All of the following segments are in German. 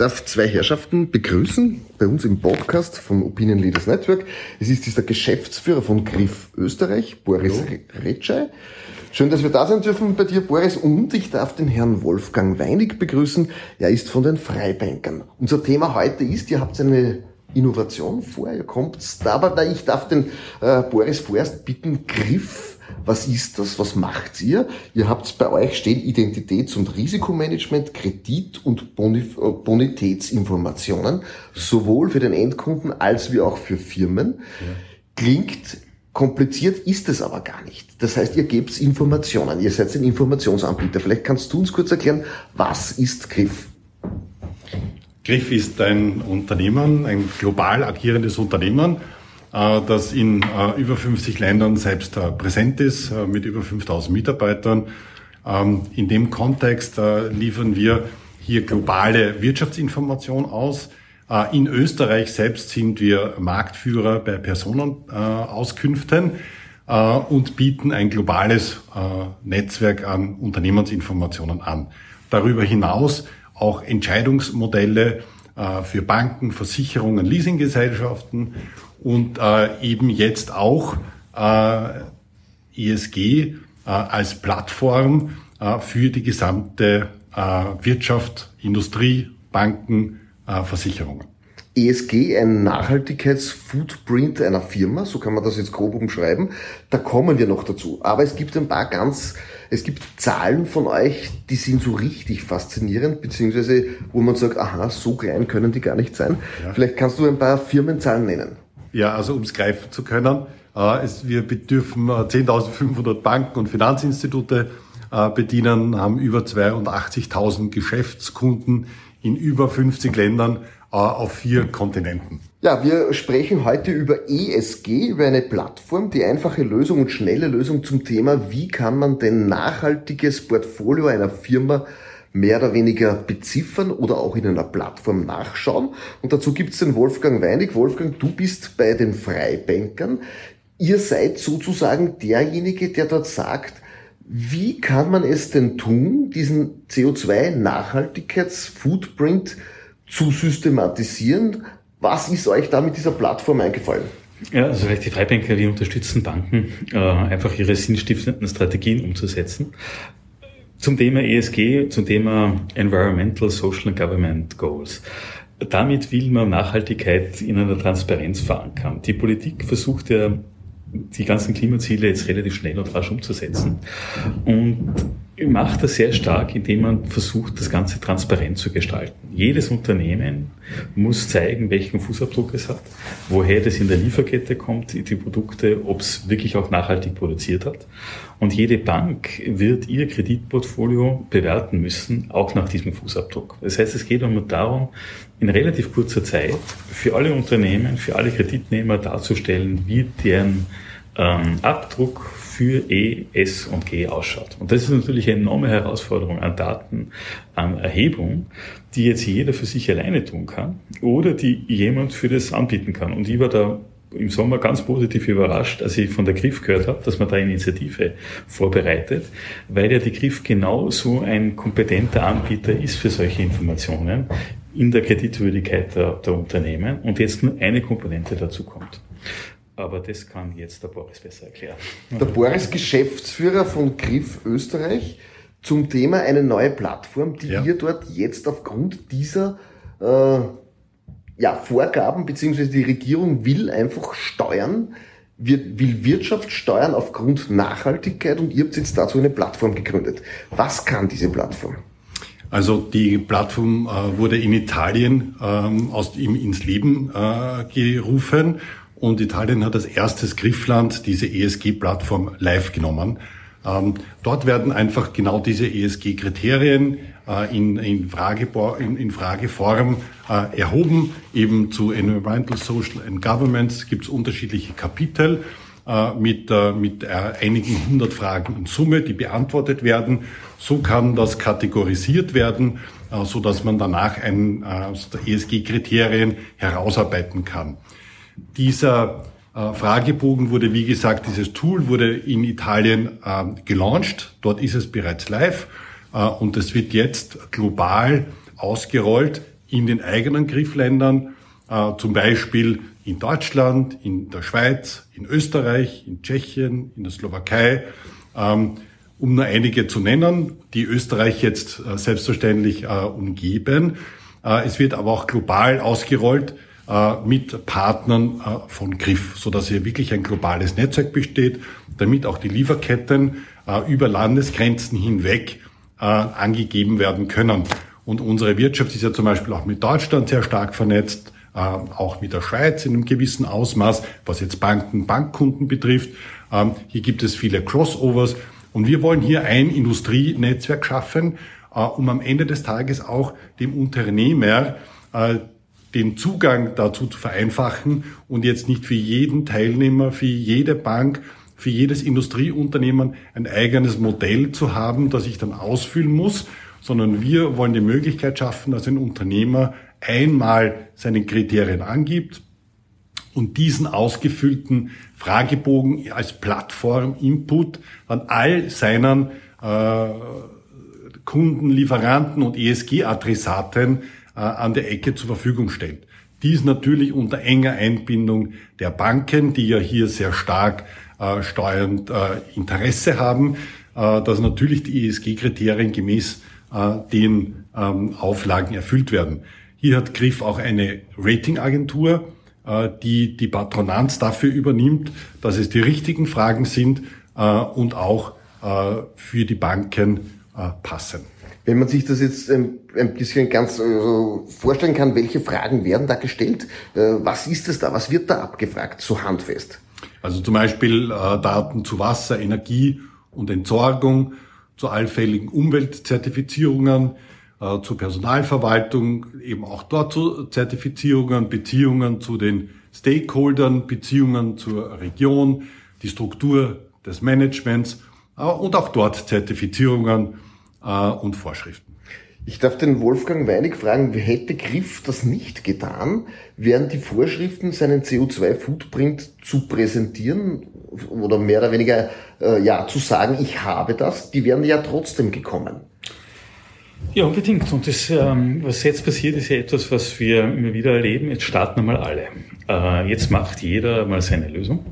darf zwei Herrschaften begrüßen bei uns im Podcast von Opinion Leaders Network. Es ist dieser Geschäftsführer von Griff Österreich, Boris Retschei. Schön, dass wir da sein dürfen bei dir, Boris. Und ich darf den Herrn Wolfgang Weinig begrüßen. Er ist von den Freibankern. Unser Thema heute ist, ihr habt eine Innovation vor, ihr kommt da, aber ich darf den äh, Boris vorerst bitten, Griff was ist das? Was macht ihr? Ihr habt bei euch stehen Identitäts- und Risikomanagement, Kredit- und Bonif äh, Bonitätsinformationen, sowohl für den Endkunden als wie auch für Firmen. Klingt kompliziert, ist es aber gar nicht. Das heißt, ihr gebt Informationen, ihr seid ein Informationsanbieter. Vielleicht kannst du uns kurz erklären, was ist Griff? Griff ist ein Unternehmen, ein global agierendes Unternehmen, das in äh, über 50 Ländern selbst äh, präsent ist, mit über 5000 Mitarbeitern. Ähm, in dem Kontext liefern wir hier globale Wirtschaftsinformation aus. In Österreich selbst sind wir Marktführer bei Personenauskünften und bieten ein globales Netzwerk an Unternehmensinformationen an. Darüber hinaus auch Entscheidungsmodelle für Banken, Versicherungen, Leasinggesellschaften und äh, eben jetzt auch äh, ESG äh, als Plattform äh, für die gesamte äh, Wirtschaft, Industrie, Banken, äh, Versicherungen. ESG, ein Nachhaltigkeitsfootprint einer Firma, so kann man das jetzt grob umschreiben. Da kommen wir noch dazu. Aber es gibt ein paar ganz, es gibt Zahlen von euch, die sind so richtig faszinierend, beziehungsweise wo man sagt, aha, so klein können die gar nicht sein. Ja. Vielleicht kannst du ein paar Firmenzahlen nennen. Ja, also um es greifen zu können, äh, es, wir bedürfen äh, 10.500 Banken und Finanzinstitute äh, bedienen, haben über 82.000 Geschäftskunden in über 50 Ländern äh, auf vier Kontinenten. Ja, wir sprechen heute über ESG, über eine Plattform, die einfache Lösung und schnelle Lösung zum Thema, wie kann man denn nachhaltiges Portfolio einer Firma mehr oder weniger beziffern oder auch in einer Plattform nachschauen. Und dazu gibt's den Wolfgang Weinig. Wolfgang, du bist bei den Freibankern. Ihr seid sozusagen derjenige, der dort sagt, wie kann man es denn tun, diesen CO2-Nachhaltigkeits-Footprint zu systematisieren? Was ist euch da mit dieser Plattform eingefallen? Ja, also vielleicht die Freibanker, wir unterstützen Banken, äh, einfach ihre sinnstiftenden Strategien umzusetzen. Zum Thema ESG, zum Thema Environmental, Social and Government Goals. Damit will man Nachhaltigkeit in einer Transparenz verankern. Die Politik versucht ja, die ganzen Klimaziele jetzt relativ schnell und rasch umzusetzen. Und macht das sehr stark, indem man versucht, das Ganze transparent zu gestalten. Jedes Unternehmen muss zeigen, welchen Fußabdruck es hat, woher das in der Lieferkette kommt, die Produkte, ob es wirklich auch nachhaltig produziert hat. Und jede Bank wird ihr Kreditportfolio bewerten müssen, auch nach diesem Fußabdruck. Das heißt, es geht immer darum, in relativ kurzer Zeit für alle Unternehmen, für alle Kreditnehmer darzustellen, wie deren ähm, Abdruck für E, S und G ausschaut. Und das ist natürlich eine enorme Herausforderung an Daten, an Erhebung, die jetzt jeder für sich alleine tun kann oder die jemand für das anbieten kann. Und ich war da im Sommer ganz positiv überrascht, als ich von der Griff gehört habe, dass man da Initiative vorbereitet, weil ja die Griff genau so ein kompetenter Anbieter ist für solche Informationen in der Kreditwürdigkeit der, der Unternehmen und jetzt nur eine Komponente dazu kommt. Aber das kann jetzt der Boris besser erklären. Der Boris, Geschäftsführer von Griff Österreich, zum Thema eine neue Plattform, die ja. ihr dort jetzt aufgrund dieser äh, ja, Vorgaben, beziehungsweise die Regierung will einfach steuern, will Wirtschaft steuern aufgrund Nachhaltigkeit und ihr habt jetzt dazu eine Plattform gegründet. Was kann diese Plattform? Also die Plattform äh, wurde in Italien ähm, aus, im, ins Leben äh, gerufen und Italien hat als erstes Griffland diese ESG-Plattform live genommen. Ähm, dort werden einfach genau diese ESG-Kriterien äh, in, in, Frage, in, in Frageform äh, erhoben. Eben zu Environmental, Social and Governments gibt es unterschiedliche Kapitel äh, mit, äh, mit äh, einigen hundert Fragen in Summe, die beantwortet werden. So kann das kategorisiert werden, äh, so dass man danach ein, ESG-Kriterien herausarbeiten kann. Dieser äh, Fragebogen wurde, wie gesagt, dieses Tool wurde in Italien äh, gelauncht. Dort ist es bereits live äh, und es wird jetzt global ausgerollt in den eigenen Griffländern, äh, zum Beispiel in Deutschland, in der Schweiz, in Österreich, in Tschechien, in der Slowakei, ähm, um nur einige zu nennen, die Österreich jetzt äh, selbstverständlich äh, umgeben. Äh, es wird aber auch global ausgerollt mit Partnern äh, von Griff, so dass hier wirklich ein globales Netzwerk besteht, damit auch die Lieferketten über Landesgrenzen hinweg angegeben werden können. Und unsere Wirtschaft ist ja zum Beispiel auch mit Deutschland sehr stark vernetzt, auch mit der Schweiz in einem gewissen Ausmaß, was jetzt Banken, Bankkunden betrifft. Ähm, hier gibt es viele Crossovers. Und wir wollen hier ein Industrienetzwerk schaffen, um am Ende des Tages auch dem Unternehmer den Zugang dazu zu vereinfachen und jetzt nicht für jeden Teilnehmer, für jede Bank, für jedes Industrieunternehmen ein eigenes Modell zu haben, das ich dann ausfüllen muss, sondern wir wollen die Möglichkeit schaffen, dass ein Unternehmer einmal seine Kriterien angibt und diesen ausgefüllten Fragebogen als Plattform-Input an all seinen äh, Kunden, Lieferanten und ESG-Adressaten an der Ecke zur Verfügung stellt. Dies natürlich unter enger Einbindung der Banken, die ja hier sehr stark äh, steuernd äh, Interesse haben, äh, dass natürlich die ESG-Kriterien gemäß äh, den ähm, Auflagen erfüllt werden. Hier hat Griff auch eine Ratingagentur, äh, die die Patronanz dafür übernimmt, dass es die richtigen Fragen sind äh, und auch äh, für die Banken äh, passen. Wenn man sich das jetzt ein, bisschen ganz äh, vorstellen kann, welche Fragen werden da gestellt? Äh, was ist es da? Was wird da abgefragt, so handfest? Also zum Beispiel äh, Daten zu Wasser, Energie und Entsorgung, zu allfälligen Umweltzertifizierungen, äh, zur Personalverwaltung, eben auch dort zu Zertifizierungen, Beziehungen zu den Stakeholdern, Beziehungen zur Region, die Struktur des Managements und auch dort Zertifizierungen und Vorschriften. Ich darf den Wolfgang Weinig fragen, hätte Griff das nicht getan, wären die Vorschriften, seinen CO2-Footprint zu präsentieren oder mehr oder weniger äh, ja zu sagen, ich habe das, die wären ja trotzdem gekommen. Ja, unbedingt. Und das, ähm, was jetzt passiert, ist ja etwas, was wir immer wieder erleben. Jetzt starten einmal alle. Äh, jetzt macht jeder mal seine Lösung.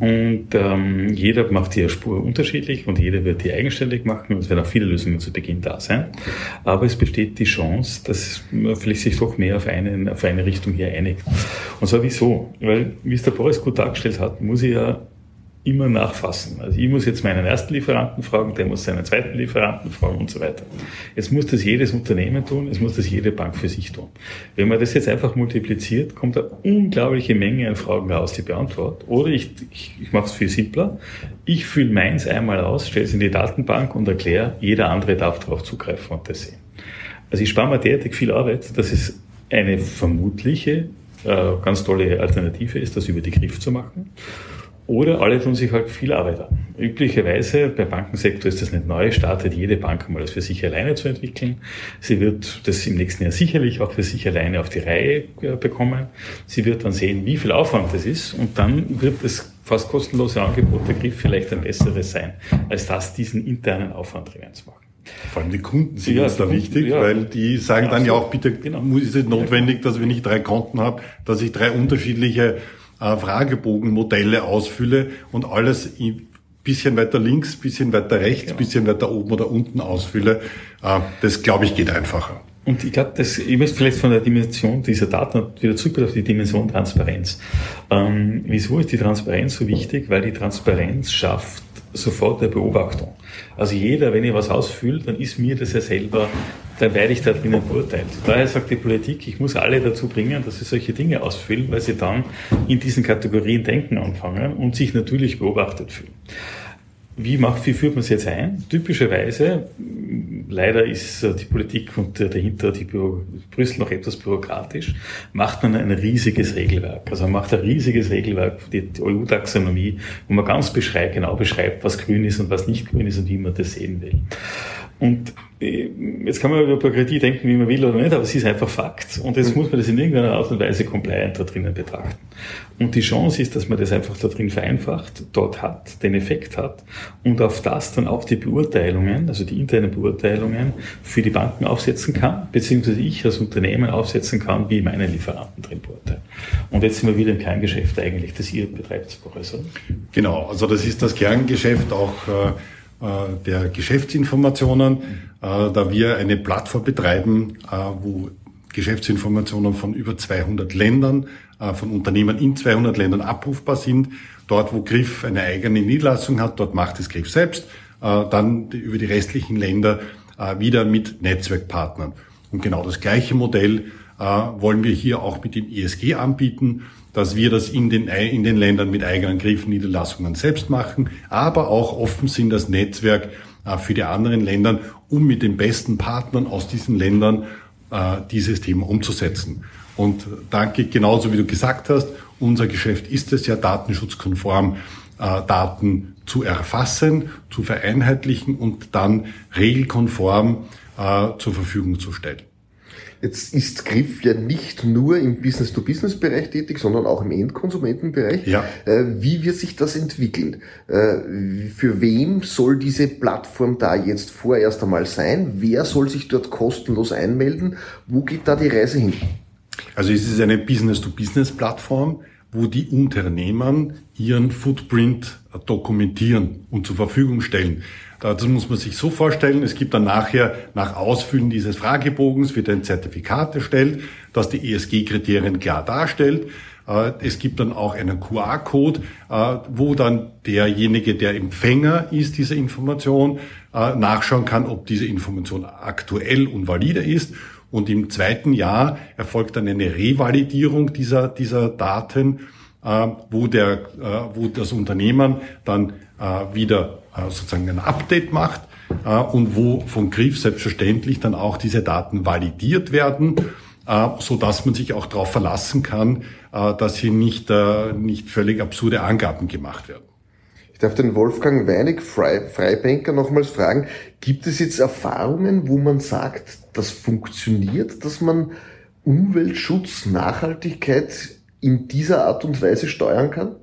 Und ähm, jeder macht die Spur unterschiedlich und jeder wird die eigenständig machen und es werden auch viele Lösungen zu Beginn da sein. Aber es besteht die Chance, dass man vielleicht sich doch mehr auf, einen, auf eine Richtung hier einigt. Und zwar wieso? Weil, wie es der Boris gut dargestellt hat, muss ich ja immer nachfassen. Also ich muss jetzt meinen ersten Lieferanten fragen, der muss seinen zweiten Lieferanten fragen und so weiter. Jetzt muss das jedes Unternehmen tun, es muss das jede Bank für sich tun. Wenn man das jetzt einfach multipliziert, kommt eine unglaubliche Menge an Fragen raus, die beantwortet. Oder ich, ich, ich mache es viel simpler. Ich fülle meins einmal aus, stelle es in die Datenbank und erkläre, jeder andere darf darauf zugreifen und das sehen. Also ich spare mir derartig viel Arbeit, dass es eine vermutliche, äh, ganz tolle Alternative ist, das über die Griff zu machen. Oder alle tun sich halt viel Arbeit an. Üblicherweise beim Bankensektor ist das nicht neu, startet jede Bank mal das für sich alleine zu entwickeln. Sie wird das im nächsten Jahr sicherlich auch für sich alleine auf die Reihe bekommen. Sie wird dann sehen, wie viel Aufwand das ist und dann wird das fast kostenlose Angebot der Griff vielleicht ein besseres sein, als das diesen internen Aufwand drin zu machen. Vor allem die Kunden sind ja, uns da wichtig, ja. weil die sagen ja, dann ja auch, bitte, genau. ist es notwendig, dass wenn ich drei Konten habe, dass ich drei unterschiedliche äh, Fragebogenmodelle ausfülle und alles ein bisschen weiter links, bisschen weiter rechts, genau. bisschen weiter oben oder unten ausfülle. Äh, das, glaube ich, geht einfacher. Und ich glaube, das, ich möchte vielleicht von der Dimension dieser Daten wieder zurück auf die Dimension Transparenz. Ähm, wieso ist die Transparenz so wichtig? Weil die Transparenz schafft sofort der Beobachtung. Also jeder, wenn ich was ausfüllt, dann ist mir das ja selber, dann werde ich da drinnen beurteilt. Daher sagt die Politik, ich muss alle dazu bringen, dass sie solche Dinge ausfüllen, weil sie dann in diesen Kategorien denken anfangen und sich natürlich beobachtet fühlen. Wie macht, wie führt man es jetzt ein? Typischerweise, leider ist die Politik und dahinter die Büro, Brüssel noch etwas bürokratisch, macht man ein riesiges Regelwerk. Also man macht ein riesiges Regelwerk, die EU-Taxonomie, wo man ganz beschreibt, genau beschreibt, was grün ist und was nicht grün ist und wie man das sehen will. Und äh, jetzt kann man über Bürokratie denken, wie man will oder nicht, aber es ist einfach Fakt. Und jetzt muss man das in irgendeiner Art und Weise compliant da drinnen betrachten. Und die Chance ist, dass man das einfach da drin vereinfacht, dort hat, den Effekt hat und auf das dann auch die Beurteilungen, also die internen Beurteilungen für die Banken aufsetzen kann, beziehungsweise ich als Unternehmen aufsetzen kann, wie meine Lieferanten drin beurteilen. Und jetzt sind wir wieder im Kerngeschäft eigentlich, das ihr betreibt, Professor. Genau, also das ist das Kerngeschäft auch äh, der Geschäftsinformationen, äh, da wir eine Plattform betreiben, äh, wo Geschäftsinformationen von über 200 Ländern, von Unternehmen in 200 Ländern abrufbar sind. Dort, wo Griff eine eigene Niederlassung hat, dort macht es Griff selbst. Dann über die restlichen Länder wieder mit Netzwerkpartnern. Und genau das gleiche Modell wollen wir hier auch mit dem ESG anbieten dass wir das in den, in den Ländern mit eigenen Griffniederlassungen selbst machen, aber auch offen sind das Netzwerk äh, für die anderen Länder, um mit den besten Partnern aus diesen Ländern äh, dieses Thema umzusetzen. Und danke, genauso wie du gesagt hast, unser Geschäft ist es ja datenschutzkonform, äh, Daten zu erfassen, zu vereinheitlichen und dann regelkonform zur Verfügung zu stellen. Jetzt ist Griff ja nicht nur im Business-to-Business-Bereich tätig, sondern auch im Endkonsumentenbereich. Ja. Äh, wie wird sich das entwickeln? Äh, für wem soll diese Plattform da jetzt vorerst einmal sein? Wer soll sich dort kostenlos einmelden? Wo geht da die Reise hin? Also es ist eine Business-to-Business-Plattform, wo die Unternehmen ihren Footprint dokumentieren und zur Verfügung stellen. Das muss man sich so vorstellen, es gibt dann nachher, nach Ausfüllen dieses Fragebogens, wird ein Zertifikat erstellt, das die ESG-Kriterien klar darstellt. Äh, es gibt dann auch einen QR-Code, äh, wo dann derjenige, der Empfänger ist dieser Information, äh, nachschauen kann, ob diese Information aktuell und valide ist. Und im zweiten Jahr erfolgt dann eine Revalidierung dieser, dieser Daten, wo, der, wo das Unternehmen dann wieder sozusagen ein Update macht äh, und wo von Griff selbstverständlich dann auch diese Daten validiert werden, äh, so dass man sich auch darauf verlassen kann, dass hier nicht, nicht völlig absurde Angaben gemacht werden. Ich darf den Wolfgang Weinig, Freibanker, nochmals fragen, gibt es jetzt Erfahrungen, wo man sagt, das funktioniert, dass man Umweltschutz, Nachhaltigkeit in dieser Art und Weise steuern kann?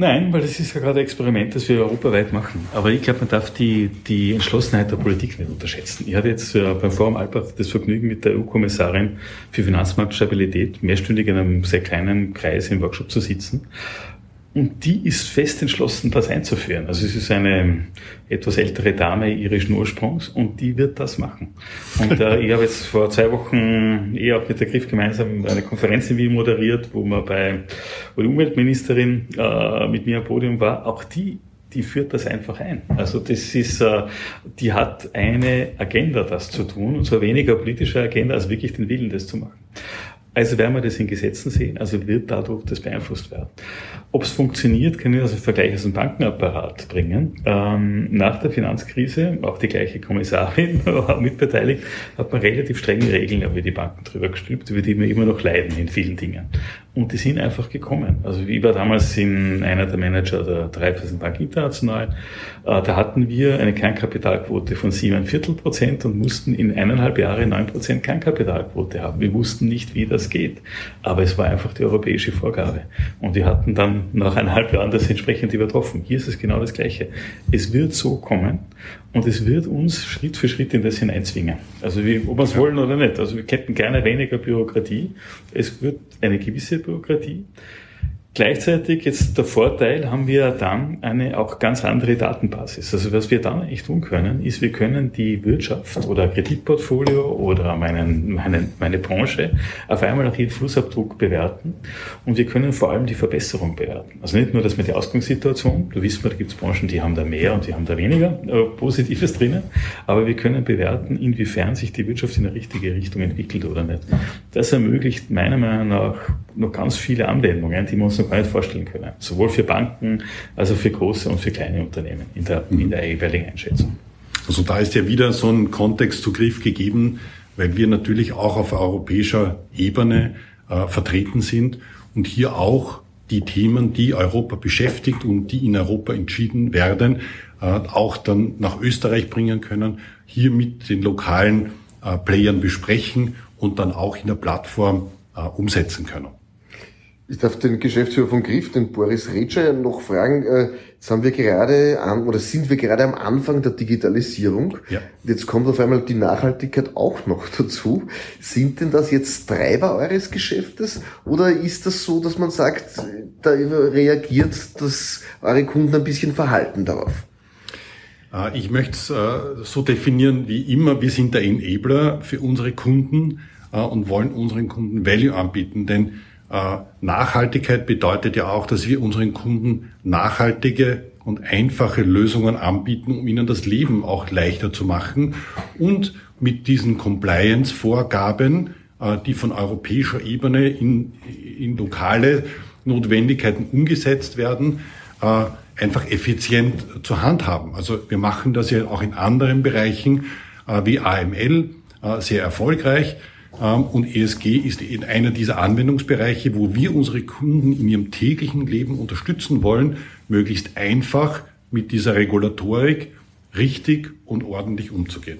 Nein, weil das ist ja gerade ein Experiment, das wir europaweit machen. Aber ich glaube, man darf die, die Entschlossenheit der Politik nicht unterschätzen. Ich hatte jetzt äh, beim Forum Alpbach das Vergnügen, mit der EU-Kommissarin für Finanzmarktstabilität mehrstündig in einem sehr kleinen Kreis im Workshop zu sitzen. Und die ist fest entschlossen, das einzuführen. Also es ist eine etwas ältere Dame irischen Ursprungs und die wird das machen. Und äh, ich habe jetzt vor zwei Wochen eh auch mit der Griff gemeinsam eine Konferenz in Wien moderiert, wo man bei wo die Umweltministerin äh, mit mir am Podium war. Auch die die führt das einfach ein. Also das ist, äh, die hat eine Agenda, das zu tun, und zwar weniger politische Agenda, als wirklich den Willen, das zu machen. Also werden wir das in Gesetzen sehen, also wird dadurch das beeinflusst werden. Ob es funktioniert, kann ich also Vergleich aus dem Bankenapparat bringen. Ähm, nach der Finanzkrise, auch die gleiche Kommissarin war mitbeteiligt, hat man relativ strenge Regeln über die Banken drüber gestülpt, über die wir immer noch leiden in vielen Dingen. Und die sind einfach gekommen. Also ich war damals in einer der Manager der Raiffeisenbank International. Äh, da hatten wir eine Kernkapitalquote von sieben Viertel Prozent und mussten in eineinhalb Jahre neun Prozent Kernkapitalquote haben. Wir wussten nicht, wie das geht. Aber es war einfach die europäische Vorgabe. Und wir hatten dann nach eineinhalb Jahren das entsprechend übertroffen. Hier ist es genau das Gleiche. Es wird so kommen und es wird uns Schritt für Schritt in das hineinzwingen. Also wie, ob wir es wollen oder nicht. Also wir hätten gerne weniger Bürokratie. Es wird eine gewisse Bürokratie. Gleichzeitig jetzt der Vorteil haben wir dann eine auch ganz andere Datenbasis. Also was wir dann echt tun können, ist, wir können die Wirtschaft oder Kreditportfolio oder meinen, meinen, meine Branche auf einmal nach ihrem Fußabdruck bewerten und wir können vor allem die Verbesserung bewerten. Also nicht nur das mit der Ausgangssituation, du wissen, da gibt es Branchen, die haben da mehr und die haben da weniger äh, Positives drinnen, aber wir können bewerten, inwiefern sich die Wirtschaft in die richtige Richtung entwickelt oder nicht. Das ermöglicht meiner Meinung nach noch ganz viele Anwendungen, die wir uns noch gar nicht vorstellen können. Sowohl für Banken, als auch für große und für kleine Unternehmen in der, in mhm. der jeweiligen Einschätzung. Also da ist ja wieder so ein Kontextzugriff gegeben, weil wir natürlich auch auf europäischer Ebene äh, vertreten sind und hier auch die Themen, die Europa beschäftigt und die in Europa entschieden werden, auch dann nach Österreich bringen können, hier mit den lokalen Playern besprechen und dann auch in der Plattform umsetzen können. Ich darf den Geschäftsführer von Griff, den Boris Retscher, noch fragen. Äh, jetzt haben wir gerade an, oder sind wir gerade am Anfang der Digitalisierung. Ja. Jetzt kommt auf einmal die Nachhaltigkeit auch noch dazu. Sind denn das jetzt Treiber eures Geschäftes? Oder ist das so, dass man sagt, da reagiert das eure Kunden ein bisschen verhalten darauf? Äh, ich möchte es äh, so definieren wie immer. Wir sind der Enabler für unsere Kunden und wollen unseren Kunden Value anbieten, denn Nachhaltigkeit bedeutet ja auch, dass wir unseren Kunden nachhaltige und einfache Lösungen anbieten, um ihnen das Leben auch leichter zu machen und mit diesen Compliance-Vorgaben, äh, die von europäischer Ebene in, in lokale Notwendigkeiten umgesetzt werden, äh, einfach effizient zu handhaben. Also wir machen das ja auch in anderen Bereichen wie AML sehr erfolgreich. Ähm, und ESG ist einer dieser Anwendungsbereiche, wo wir unsere Kunden in ihrem täglichen Leben unterstützen wollen, möglichst einfach mit dieser Regulatorik richtig und ordentlich umzugehen.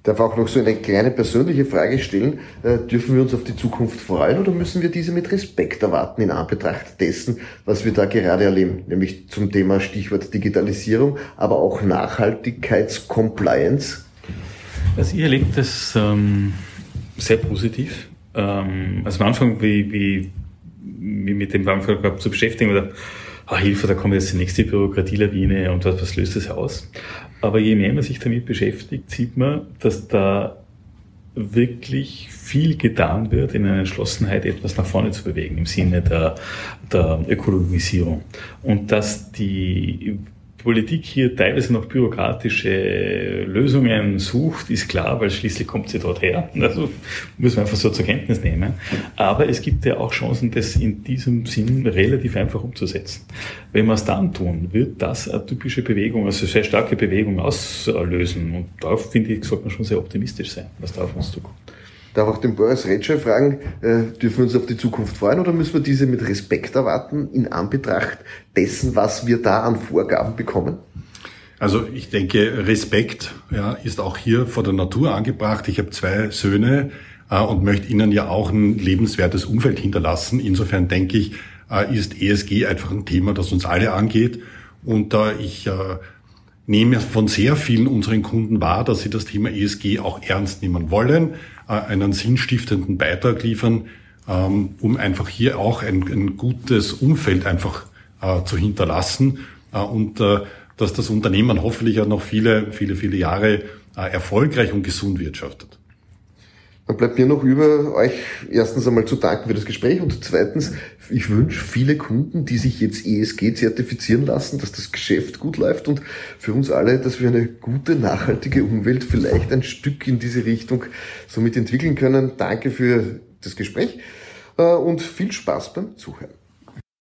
Ich darf auch noch so eine kleine persönliche Frage stellen. Äh, dürfen wir uns auf die Zukunft freuen oder müssen wir diese mit Respekt erwarten in Anbetracht dessen, was wir da gerade erleben? Nämlich zum Thema Stichwort Digitalisierung, aber auch Nachhaltigkeitscompliance. Also ihr erlebt das ähm, sehr positiv. Ähm, also am Anfang, wie, wie, wie mit dem Warenverkauf zu beschäftigen, oder ah, Hilfe, da kommt jetzt die nächste Bürokratielawine und was, was löst das aus? Aber je mehr man sich damit beschäftigt, sieht man, dass da wirklich viel getan wird, in einer Entschlossenheit etwas nach vorne zu bewegen, im Sinne der, der Ökologisierung. Und dass die Politik hier teilweise noch bürokratische Lösungen sucht, ist klar, weil schließlich kommt sie dort her. Also muss man einfach so zur Kenntnis nehmen. Aber es gibt ja auch Chancen, das in diesem Sinn relativ einfach umzusetzen. Wenn wir es dann tun, wird das eine typische Bewegung, also sehr starke Bewegung auslösen. Und darauf, finde ich, sollte man schon sehr optimistisch sein, was da auf uns zukommt. Darf auch den Boris Retscher fragen, äh, dürfen wir uns auf die Zukunft freuen oder müssen wir diese mit Respekt erwarten in Anbetracht dessen, was wir da an Vorgaben bekommen? Also ich denke, Respekt ja, ist auch hier vor der Natur angebracht. Ich habe zwei Söhne äh, und möchte ihnen ja auch ein lebenswertes Umfeld hinterlassen. Insofern denke ich, äh, ist ESG einfach ein Thema, das uns alle angeht. Und da ich nehme von sehr vielen unseren Kunden wahr, dass sie das Thema ESG auch ernst nehmen wollen. Äh, einen sinnstiftenden Beitrag liefern, ähm, um einfach hier auch ein, ein gutes Umfeld einfach äh, zu hinterlassen äh, und dass das Unternehmen hoffentlich auch noch viele, viele, viele Jahre erfolgreich und gesund wirtschaftet. Dann bleibt mir noch über euch erstens einmal zu danken für das Gespräch und zweitens, ich wünsche viele Kunden, die sich jetzt ESG zertifizieren lassen, dass das Geschäft gut läuft und für uns alle, dass wir eine gute, nachhaltige Umwelt vielleicht ein Stück in diese Richtung somit entwickeln können. Danke für das Gespräch äh, und viel Spaß beim Zuhören.